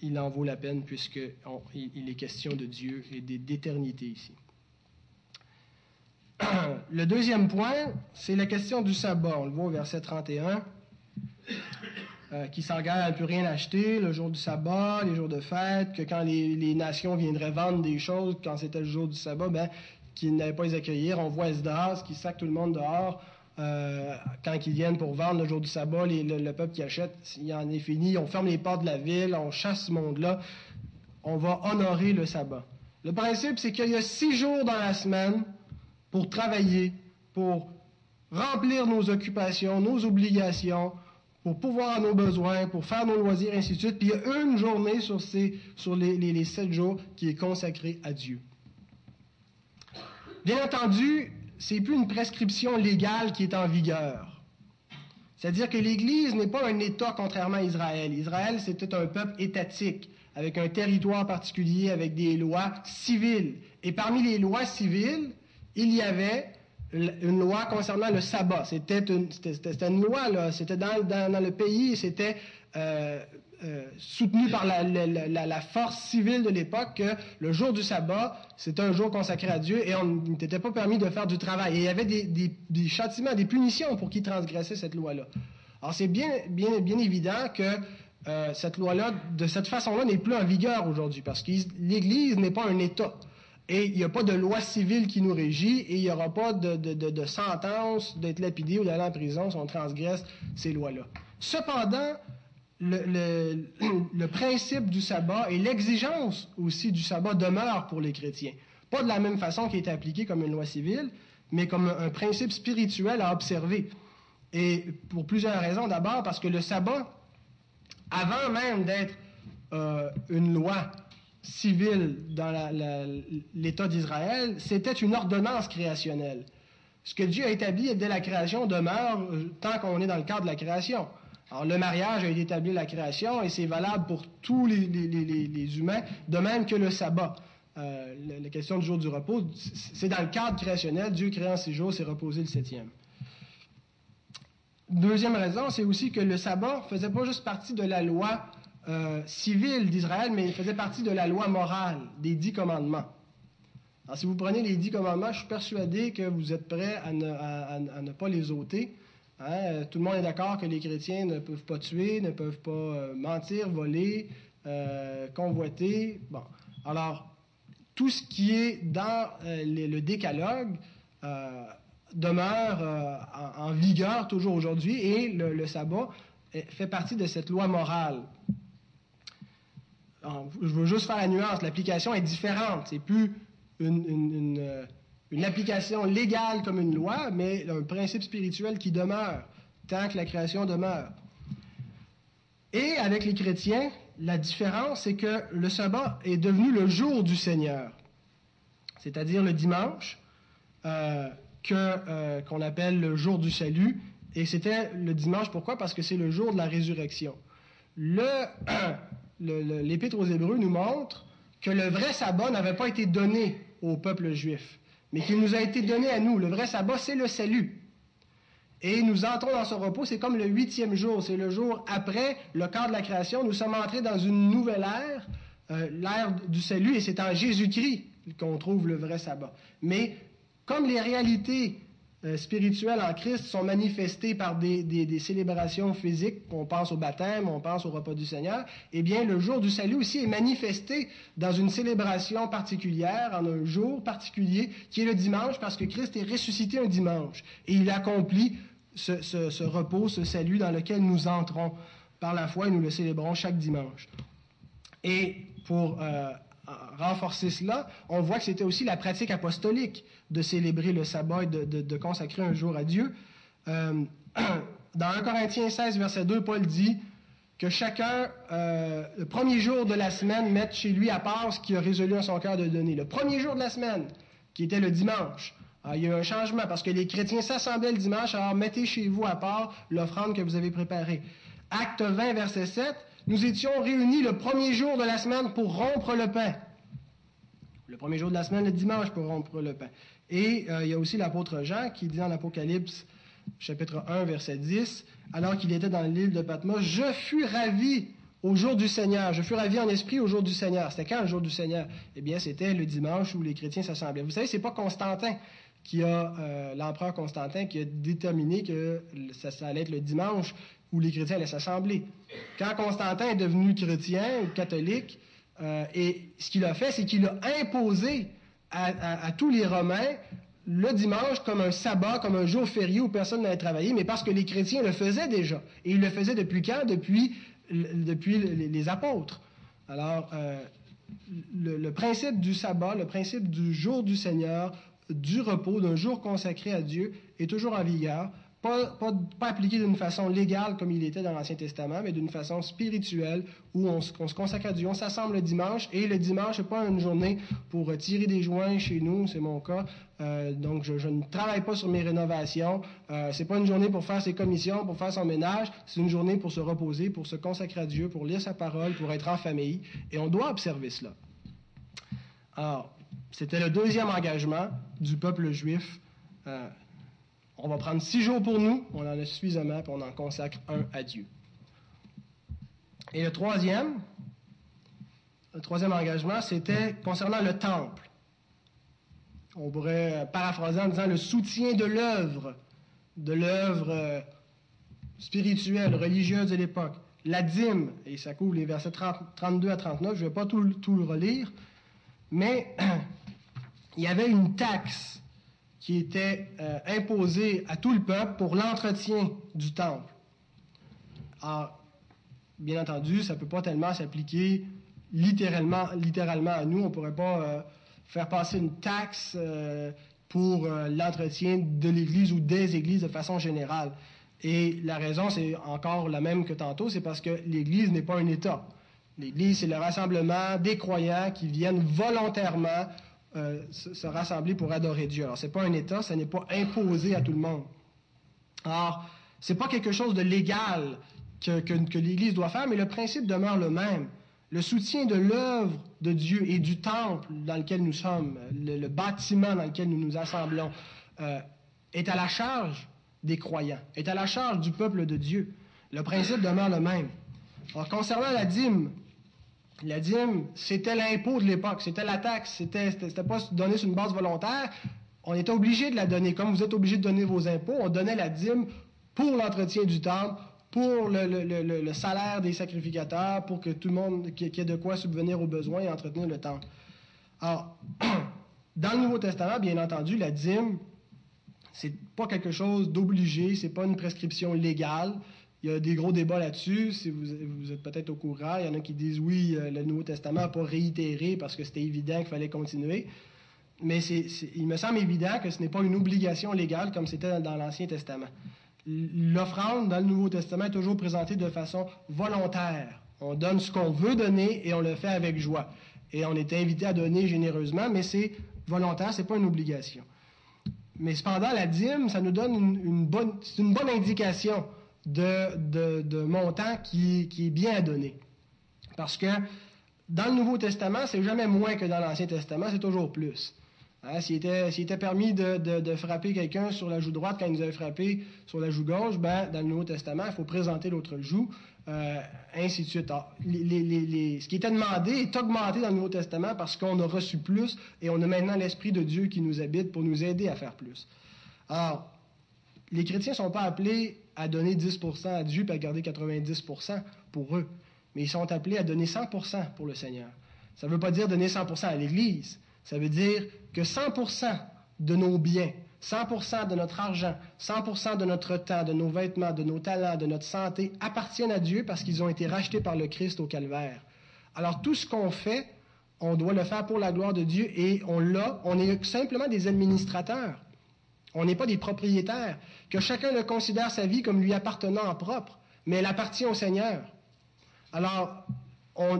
il en vaut la peine puisqu'il est question de Dieu et d'éternité ici. Le deuxième point, c'est la question du sabbat. On le voit au verset 31, euh, qui s'engage à ne plus rien acheter le jour du sabbat, les jours de fête, que quand les, nations viendraient vendre des choses, quand c'était le jour du sabbat, ben, qu'ils n'avaient pas les accueillir. On voit Esdras qui sac tout le monde dehors euh, quand ils viennent pour vendre le jour du sabbat. le, peuple qui achète, il en est fini. On ferme les portes de la ville, on chasse ce monde-là. On va honorer le sabbat. Le principe, c'est qu'il y a six jours dans la semaine pour travailler, pour remplir nos occupations, nos obligations, pour pouvoir nos besoins, pour faire nos loisirs, ainsi de suite. Puis il y a une journée sur, ces, sur les sept jours qui est consacrée à Dieu. Bien entendu, c'est plus une prescription légale qui est en vigueur. C'est-à-dire que l'Église n'est pas un État contrairement à Israël. Israël, c'était un peuple étatique, avec un territoire particulier, avec des lois civiles. Et parmi les lois civiles, il y avait une loi concernant le sabbat. C'était une, loi. C'était dans, dans, le pays, c'était euh, euh, soutenu par la, force civile de l'époque que le jour du sabbat, c'était un jour consacré à Dieu et on n'était pas permis de faire du travail. Et il y avait des châtiments, des punitions pour qui transgressait cette loi-là. Alors c'est bien, bien, bien évident que euh, cette loi-là, de cette façon-là, n'est plus en vigueur aujourd'hui parce que l'Église n'est pas un État. Et il n'y a pas de loi civile qui nous régit et il n'y aura pas de, de, de, de sentence d'être lapidé ou d'aller en prison si on transgresse ces lois-là. Cependant, le, principe du sabbat et l'exigence aussi du sabbat demeurent pour les chrétiens. Pas de la même façon qui est appliquée comme une loi civile, mais comme un, principe spirituel à observer. Et pour plusieurs raisons. D'abord parce que le sabbat, avant même d'être euh, une loi civile dans l'État d'Israël, c'était une ordonnance créationnelle. Ce que Dieu a établi dès la création demeure euh, tant qu'on est dans le cadre de la création. Le mariage a été établi à la création et c'est valable pour tous les, humains, de même que le sabbat. Euh, la, question du jour du repos, c'est dans le cadre créationnel. Dieu créant six jours, s'est reposé le septième. Deuxième raison, c'est aussi que le sabbat faisait pas juste partie de la loi euh, civile d'Israël, mais il faisait partie de la loi morale, des dix commandements. Alors, si vous prenez les dix commandements, je suis persuadé que vous êtes prêts à ne, pas les ôter. Hein. Tout le monde est d'accord que les chrétiens ne peuvent pas tuer, ne peuvent pas euh, mentir, voler, euh, convoiter. Bon. Alors, tout ce qui est dans le décalogue demeure en, vigueur toujours aujourd'hui et le sabbat fait partie de cette loi morale je veux juste faire la nuance, l'application est différente. C'est plus euh, une, application légale comme une loi, mais un principe spirituel qui demeure tant que la création demeure. Et avec les chrétiens, la différence, c'est que le sabbat est devenu le jour du Seigneur, c'est-à-dire le dimanche, euh, euh, qu'on appelle le jour du salut. Et c'était le dimanche, pourquoi? Parce que c'est le jour de la résurrection. L'Épître aux Hébreux nous montre que le vrai sabbat n'avait pas été donné au peuple juif, mais qu'il nous a été donné à nous. Le vrai sabbat, c'est le salut. Et nous entrons dans ce repos, c'est comme le huitième jour, c'est le jour après le quart de la création. Nous sommes entrés dans une nouvelle ère, euh, l'ère du salut, et c'est en Jésus-Christ qu'on trouve le vrai sabbat. Mais comme les réalités euh, spirituelles en Christ sont manifestées par des, célébrations physiques, on pense au baptême, on pense au repas du Seigneur, eh bien, le jour du salut aussi est manifesté dans une célébration particulière, en un jour particulier, qui est le dimanche, parce que Christ est ressuscité un dimanche, et il accomplit ce, ce, ce repos, ce salut dans lequel nous entrons par la foi et nous le célébrons chaque dimanche. Et pour euh, renforcer cela, on voit que c'était aussi la pratique apostolique de célébrer le sabbat et de, consacrer un jour à Dieu. Euh, dans 1 Corinthiens 16, verset 2, Paul dit que chacun, euh, le premier jour de la semaine, mette chez lui à part ce qu'il a résolu en son cœur de donner. Le premier jour de la semaine, qui était le dimanche. Alors, il y a eu un changement parce que les chrétiens s'assemblaient le dimanche, alors mettez chez vous à part l'offrande que vous avez préparée. Acte 20, verset 7, nous étions réunis le premier jour de la semaine pour rompre le pain. Le premier jour de la semaine, le dimanche, pour rompre le pain. Et euh, il y a aussi l'apôtre Jean qui dit en Apocalypse, chapitre 1, verset 10, alors qu'il était dans l'île de Patmos, Je fus ravi au jour du Seigneur. Je fus ravi en esprit au jour du Seigneur. C'était quand le jour du Seigneur? Eh bien, c'était le dimanche où les chrétiens s'assemblaient. Vous savez, c'est pas Constantin qui a, euh, l'empereur Constantin, qui a déterminé que ça, ça, allait être le dimanche où les chrétiens allaient s'assembler. Quand Constantin est devenu chrétien ou catholique, euh, et ce qu'il a fait, c'est qu'il a imposé à, tous les Romains le dimanche comme un sabbat, comme un jour férié où personne n'allait travailler, mais parce que les chrétiens le faisaient déjà. Et ils le faisaient depuis quand? Depuis, les, apôtres. Alors, euh, le, principe du sabbat, le principe du jour du Seigneur, du repos, d'un jour consacré à Dieu, est toujours en vigueur pas, appliqué d'une façon légale comme il était dans l'Ancien Testament, mais d'une façon spirituelle où on, se consacre à Dieu. On s'assemble le dimanche et le dimanche, n'est pas une journée pour tirer des joints chez nous, c'est mon cas. Euh, donc, je, ne travaille pas sur mes rénovations. Euh, c'est pas une journée pour faire ses commissions, pour faire son ménage. C'est une journée pour se reposer, pour se consacrer à Dieu, pour lire sa parole, pour être en famille. Et on doit observer cela. Alors, c'était le deuxième engagement du peuple juif. Euh, on va prendre six jours pour nous, on en a suffisamment, puis on en consacre un à Dieu. Et le troisième, le troisième engagement, c'était concernant le temple. On pourrait paraphraser en disant le soutien de l'œuvre, de l'œuvre euh, spirituelle, religieuse de l'époque. La dîme, et ça couvre les versets 32 à 39, je ne vais pas tout, tout le relire, mais il y avait une taxe qui était euh, imposé à tout le peuple pour l'entretien du temple. Alors, bien entendu, ça ne peut pas tellement s'appliquer littéralement, littéralement à nous. On ne pourrait pas euh, faire passer une taxe euh, pour l'entretien de l'Église ou des Églises de façon générale. Et la raison, c'est encore la même que tantôt, c'est parce que l'Église n'est pas un État. L'Église, c'est le rassemblement des croyants qui viennent volontairement euh, se, rassembler pour adorer Dieu. Alors, ce n'est pas un État, ce n'est pas imposé à tout le monde. Alors, ce n'est pas quelque chose de légal que, l'Église doit faire, mais le principe demeure le même. Le soutien de l'œuvre de Dieu et du temple dans lequel nous sommes, le, bâtiment dans lequel nous nous assemblons, euh, est à la charge des croyants, est à la charge du peuple de Dieu. Le principe demeure le même. Alors, concernant la dîme, la dîme, c'était l'impôt de l'époque, c'était la taxe, c'était, c'était pas donné sur une base volontaire. On était obligé de la donner. Comme vous êtes obligé de donner vos impôts, on donnait la dîme pour l'entretien du temple, pour le, salaire des sacrificateurs, pour que tout le monde, qu'il y ait de quoi subvenir aux besoins et entretenir le temple. Alors, dans le Nouveau Testament, bien entendu, la dîme, c'est pas quelque chose d'obligé, c'est pas une prescription légale. Il y a des gros débats là-dessus. Si vous, êtes peut-être au courant, il y en a qui disent oui, euh, le Nouveau Testament n'a pas réitéré parce que c'était évident qu'il fallait continuer. Mais il me semble évident que ce n'est pas une obligation légale comme c'était dans, l'Ancien Testament. L'offrande dans le Nouveau Testament est toujours présentée de façon volontaire. On donne ce qu'on veut donner et on le fait avec joie. Et on est invité à donner généreusement, mais c'est volontaire, ce n'est pas une obligation. Mais cependant, la dîme, ça nous donne une, une bonne indication de, montant qui, est bien à donner. Parce que dans le Nouveau Testament, c'est jamais moins que dans l'Ancien Testament, c'est toujours plus. Hein, s'il, était, permis de, frapper quelqu'un sur la joue droite quand il nous avait frappé sur la joue gauche, ben, dans le Nouveau Testament, il faut présenter l'autre joue, euh, ainsi de suite. ce qui était demandé est augmenté dans le Nouveau Testament parce qu'on a reçu plus et on a maintenant l'Esprit de Dieu qui nous habite pour nous aider à faire plus. Alors, les chrétiens ne sont pas appelés à donner 10% à Dieu et à garder 90% pour eux, mais ils sont appelés à donner 100% pour le Seigneur. Ça ne veut pas dire donner 100% à l'Église, ça veut dire que 100% de nos biens, 100% de notre argent, 100% de notre temps, de nos vêtements, de nos talents, de notre santé appartiennent à Dieu parce qu'ils ont été rachetés par le Christ au calvaire. Alors tout ce qu'on fait, on doit le faire pour la gloire de Dieu et on l'a, on est simplement des administrateurs. On n'est pas des propriétaires. Que chacun le considère sa vie comme lui appartenant en propre, mais elle appartient au Seigneur. Alors,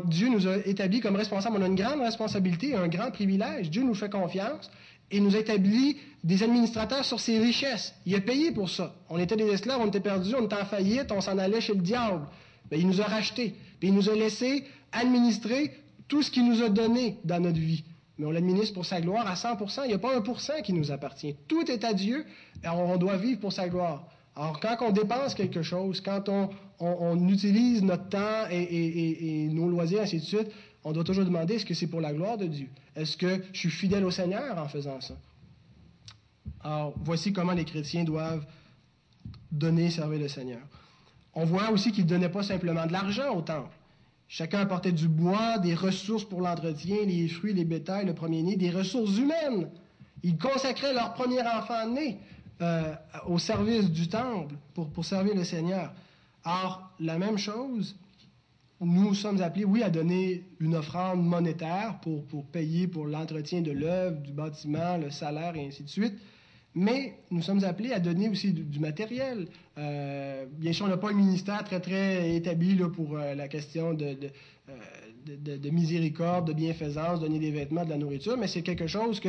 Dieu nous a établis comme responsables. On a une grande responsabilité, un grand privilège. Dieu nous fait confiance et nous a établi des administrateurs sur ses richesses. Il a payé pour ça. On était des esclaves, on était perdus, on était en faillite, on s'en allait chez le diable. Il nous a rachetés. Puis il nous a laissé administrer tout ce qu'il nous a donné dans notre vie mais on l'administre pour sa gloire à 100% Il n'y a pas un pour cent qui nous appartient. Tout est à Dieu, et on doit vivre pour sa gloire. Alors, quand on dépense quelque chose, quand on, utilise notre temps et, nos loisirs, ainsi de suite, on doit toujours demander est-ce que c'est pour la gloire de Dieu? Est-ce que je suis fidèle au Seigneur en faisant ça? Alors, voici comment les chrétiens doivent donner, servir le Seigneur. On voit aussi qu'ils ne donnaient pas simplement de l'argent au temple. Chacun apportait du bois, des ressources pour l'entretien, les fruits, les bétails, le premier-né, des ressources humaines. Ils consacraient leur premier enfant né euh, au service du temple pour, servir le Seigneur. Or, la même chose, nous sommes appelés, oui, à donner une offrande monétaire pour, pour payer pour l'entretien de l'œuvre, du bâtiment, le salaire et ainsi de suite. Mais nous sommes appelés à donner aussi du, matériel. Euh, bien sûr, on n'a pas un ministère très, très établi là, pour euh, la question de, de, de, miséricorde, de bienfaisance, donner des vêtements, de la nourriture, mais c'est quelque chose que,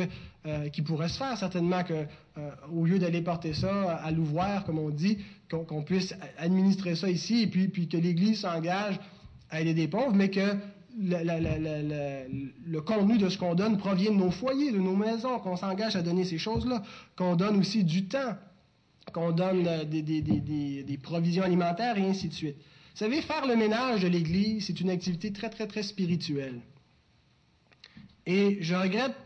qui pourrait se faire certainement, que, au lieu d'aller porter ça à, l'ouvroir, comme on dit, qu'on puisse administrer ça ici, et puis, puis que l'Église s'engage à aider des pauvres, mais que le contenu de ce qu'on donne provient de nos foyers, de nos maisons, qu'on s'engage à donner ces choses-là, qu'on donne aussi du temps, qu'on donne euh, des, provisions alimentaires et ainsi de suite. Vous savez, faire le ménage de l'Église, c'est une activité très, très, très spirituelle. Et je regrette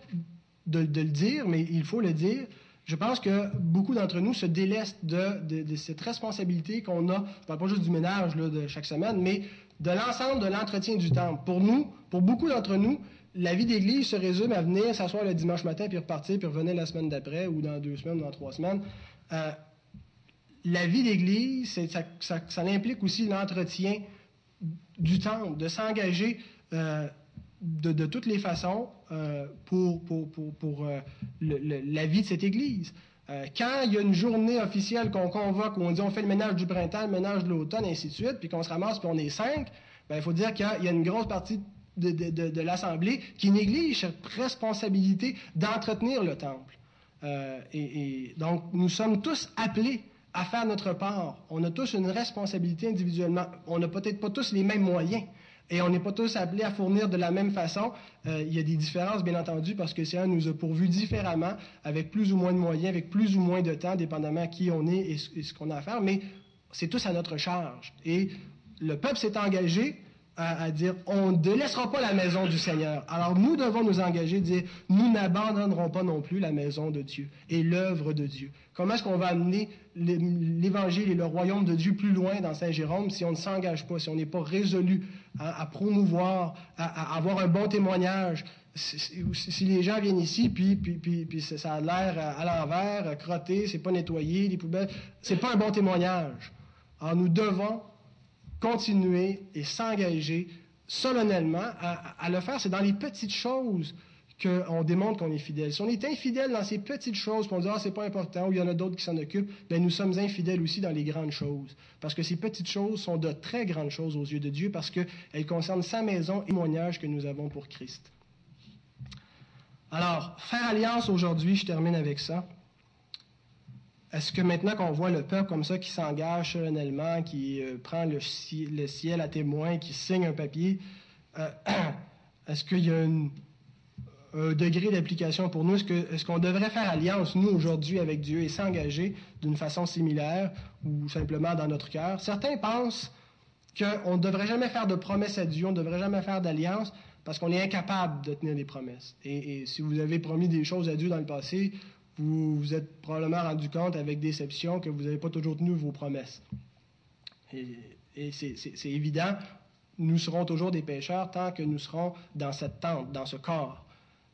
de, le dire, mais il faut le dire, je pense que beaucoup d'entre nous se délestent de, cette responsabilité qu'on a, je ne parle pas juste du ménage de chaque semaine, mais de l'ensemble de l'entretien du temple. Pour nous, pour beaucoup d'entre nous, la vie d'Église se résume à venir s'asseoir le dimanche matin, puis repartir, puis revenir la semaine d'après, ou dans deux semaines, ou dans trois semaines. Euh, la vie d'Église, ça, implique aussi l'entretien du temple, de s'engager euh, de, toutes les façons euh, pour, pour, la vie de cette Église. Euh, quand il y a une journée officielle qu'on convoque, où on dit on fait le ménage du printemps, le ménage de l'automne, et ainsi de suite, puis qu'on se ramasse, puis on est cinq, ben, il faut dire qu'il y, a une grosse partie de, l'Assemblée qui néglige cette responsabilité d'entretenir le temple. Euh, et, donc, nous sommes tous appelés à faire notre part. On a tous une responsabilité individuellement. On n'a peut-être pas tous les mêmes moyens. Et on n'est pas tous appelés à fournir de la même façon. Euh, il y a des différences, bien entendu, parce que un nous a pourvu différemment, avec plus ou moins de moyens, avec plus ou moins de temps, dépendamment à qui on est et ce, qu'on a à faire. Mais c'est tous à notre charge. Et le peuple s'est engagé à, dire on ne laissera pas la maison du Seigneur. Alors nous devons nous engager, dire nous n'abandonnerons pas non plus la maison de Dieu et l'œuvre de Dieu. Comment est-ce qu'on va amener l'Évangile et le royaume de Dieu plus loin dans Saint Jérôme si on ne s'engage pas, si on n'est pas résolu à, promouvoir, à, avoir un bon témoignage? Si, les gens viennent ici, puis, ça a l'air à, l'envers, crotté, c'est pas nettoyé, les poubelles, c'est pas un bon témoignage. Alors nous devons continuer et s'engager solennellement à, le faire. C'est dans les petites choses qu'on démontre qu'on est fidèle. Si on est infidèle dans ces petites choses, qu'on dit ah c'est pas important, ou il y en a d'autres qui s'en occupent, bien nous sommes infidèles aussi dans les grandes choses, parce que ces petites choses sont de très grandes choses aux yeux de Dieu, parce qu'elles concernent sa maison et le témoignage que nous avons pour Christ. Alors, faire alliance aujourd'hui, je termine avec ça. Est-ce que maintenant qu'on voit le peuple comme ça qui s'engage solennellement, qui euh, prend le, ciel à témoin, qui signe un papier, euh, est-ce qu'il y a un degré d'application pour nous? Est-ce qu'on devrait faire alliance, nous, aujourd'hui, avec Dieu et s'engager d'une façon similaire ou simplement dans notre cœur? Certains pensent qu'on ne devrait jamais faire de promesses à Dieu, on ne devrait jamais faire d'alliance parce qu'on est incapable de tenir des promesses. et, si vous avez promis des choses à Dieu dans le passé, vous vous êtes probablement rendu compte avec déception que vous n'avez pas toujours tenu vos promesses. Et, c'est évident, nous serons toujours des pécheurs tant que nous serons dans cette tente, dans ce corps.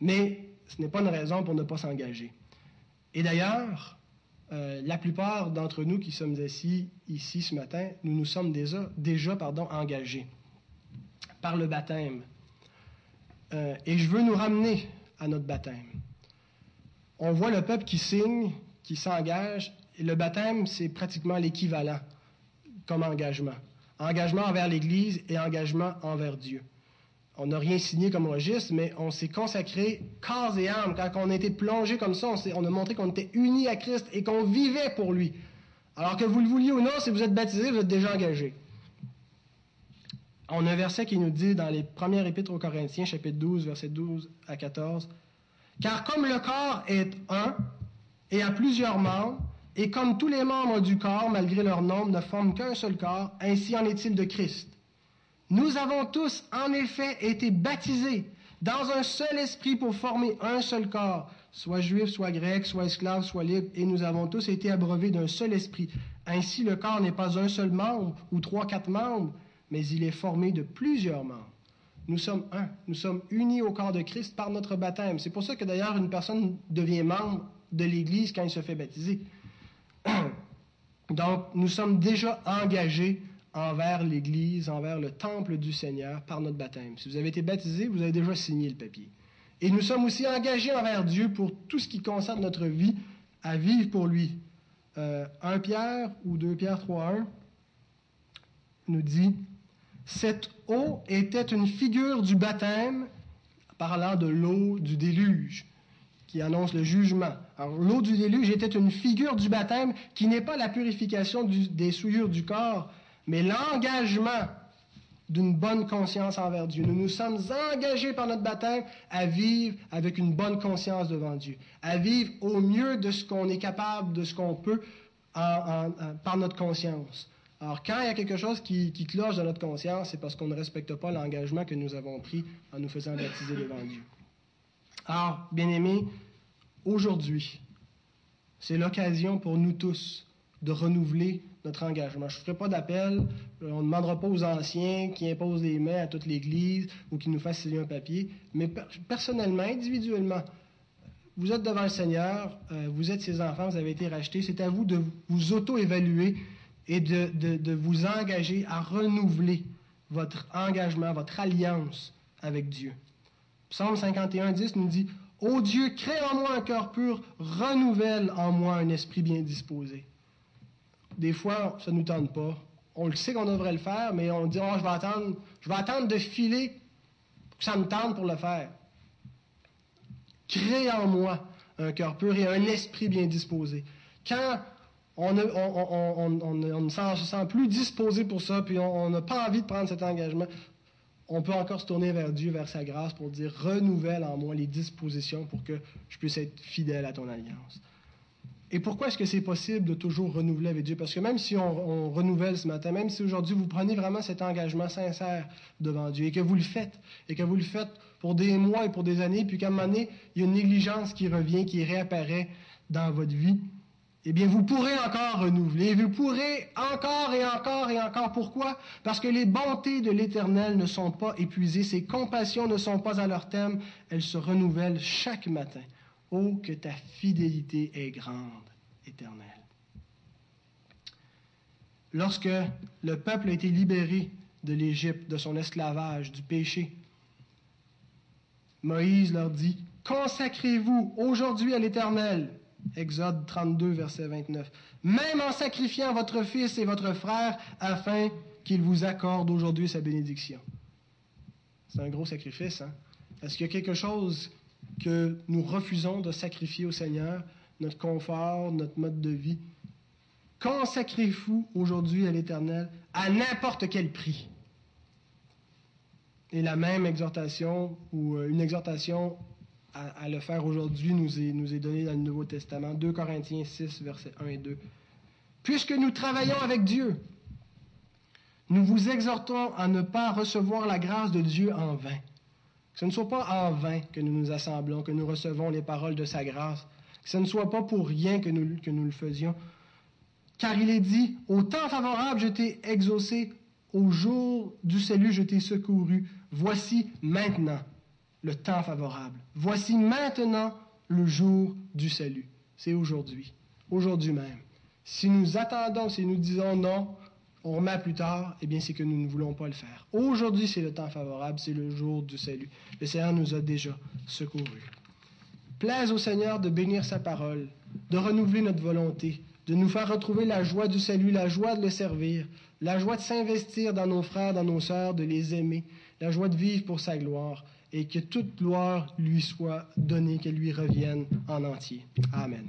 Mais ce n'est pas une raison pour ne pas s'engager. Et d'ailleurs, euh, la plupart d'entre nous qui sommes assis ici ce matin, nous nous sommes déjà, déjà pardon, engagés par le baptême. Euh, et je veux nous ramener à notre baptême on voit le peuple qui signe, qui s'engage, et le baptême, c'est pratiquement l'équivalent comme engagement. Engagement envers l'Église et engagement envers Dieu. On n'a rien signé comme registre, mais on s'est consacré corps et âme. Quand on a été plongé comme ça, on, a montré qu'on était unis à Christ et qu'on vivait pour lui. Alors que vous le vouliez ou non, si vous êtes baptisé, vous êtes déjà engagé. On a un verset qui nous dit dans les premières épîtres aux Corinthiens, chapitre 12, verset 12 à 14, car comme le corps est un et a plusieurs membres, et comme tous les membres du corps, malgré leur nombre, ne forment qu'un seul corps, ainsi en est-il de Christ. Nous avons tous, en effet, été baptisés dans un seul esprit pour former un seul corps, soit juif, soit grec, soit esclave, soit libre, et nous avons tous été abreuvés d'un seul esprit. Ainsi, le corps n'est pas un seul membre ou trois, quatre membres, mais il est formé de plusieurs membres. Nous sommes un. Nous sommes unis au corps de Christ par notre baptême. C'est pour ça que d'ailleurs une personne devient membre de l'Église quand il se fait baptiser. Donc, nous sommes déjà engagés envers l'Église, envers le temple du Seigneur par notre baptême. Si vous avez été baptisé, vous avez déjà signé le papier. Et nous sommes aussi engagés envers Dieu pour tout ce qui concerne notre vie à vivre pour lui. 1 euh, Pierre ou 2 Pierre 3.1 nous dit, Cette eau était une figure du baptême, parlant de l'eau du déluge, qui annonce le jugement. L'eau du déluge était une figure du baptême qui n'est pas la purification des souillures du corps, mais l'engagement d'une bonne conscience envers Dieu. Nous nous sommes engagés par notre baptême à vivre avec une bonne conscience devant Dieu, à vivre au mieux de ce qu'on est capable, de ce qu'on peut par notre conscience. Alors, quand il y a quelque chose qui, cloche dans notre conscience, c'est parce qu'on ne respecte pas l'engagement que nous avons pris en nous faisant baptiser devant Dieu. Alors, bien-aimés, aujourd'hui, c'est l'occasion pour nous tous de renouveler notre engagement. Je ne ferai pas d'appel, euh, on ne demandera pas aux anciens qui imposent des mains à toute l'Église ou qui nous fassent signer un papier, mais personnellement, individuellement, vous êtes devant le Seigneur, euh, vous êtes ses enfants, vous avez été rachetés, c'est à vous de vous auto-évaluer et de, de, vous engager à renouveler votre engagement, votre alliance avec Dieu. Psaume 51, 10 nous dit, Ô Dieu, crée en moi un cœur pur, renouvelle en moi un esprit bien disposé. Des fois, ça ne nous tente pas. On le sait qu'on devrait le faire, mais on dit, oh, je vais attendre, je vais attendre de filer pour que ça me tente pour le faire. Crée en moi un cœur pur et un esprit bien disposé. Quand on ne, se sent plus disposé pour ça, puis on n'a pas envie de prendre cet engagement, on peut encore se tourner vers Dieu, vers sa grâce, pour dire renouvelle en moi les dispositions pour que je puisse être fidèle à ton alliance. Et pourquoi est-ce que c'est possible de toujours renouveler avec Dieu? Parce que même si on, renouvelle ce matin, même si aujourd'hui vous prenez vraiment cet engagement sincère devant Dieu et que vous le faites, et que vous le faites pour des mois et pour des années, puis qu'à un moment donné, il y a une négligence qui revient, qui réapparaît dans votre vie, eh bien, vous pourrez encore renouveler, vous pourrez encore et encore et encore. Pourquoi? Parce que les bontés de l'Éternel ne sont pas épuisées, ses compassions ne sont pas à leur terme, elles se renouvellent chaque matin. Oh, que ta fidélité est grande, éternelle. Lorsque le peuple a été libéré de l'Égypte, de son esclavage, du péché, Moïse leur dit, Consacrez-vous aujourd'hui à l'Éternel. Exode 32, verset 29. Même en sacrifiant votre fils et votre frère afin qu'il vous accorde aujourd'hui sa bénédiction. C'est un gros sacrifice, hein? Est-ce qu'il y a quelque chose que nous refusons de sacrifier au Seigneur, notre confort, notre mode de vie? Consacrez-vous aujourd'hui à l'Éternel à n'importe quel prix? Et la même exhortation, ou euh, une exhortation à, le faire aujourd'hui, nous est, nous est donnée dans le Nouveau Testament, 2 Corinthiens 6, versets 1 et 2. Puisque nous travaillons avec Dieu, nous vous exhortons à ne pas recevoir la grâce de Dieu en vain. Que ce ne soit pas en vain que nous nous assemblons, que nous recevons les paroles de sa grâce. Que ce ne soit pas pour rien que nous, que nous le faisions. Car il est dit, au temps favorable, je t'ai exaucé, au jour du salut, je t'ai secouru. Voici maintenant le temps favorable. Voici maintenant le jour du salut. C'est aujourd'hui, aujourd'hui même. Si nous attendons, si nous disons non, on remet plus tard, eh bien, c'est que nous ne voulons pas le faire. Aujourd'hui, c'est le temps favorable, c'est le jour du salut. Le Seigneur nous a déjà secourus. Plaise au Seigneur de bénir sa parole, de renouveler notre volonté, de nous faire retrouver la joie du salut, la joie de le servir, la joie de s'investir dans nos frères, dans nos sœurs, de les aimer, la joie de vivre pour sa gloire, et que toute gloire lui soit donnée, qu'elle lui revienne en entier. Amen.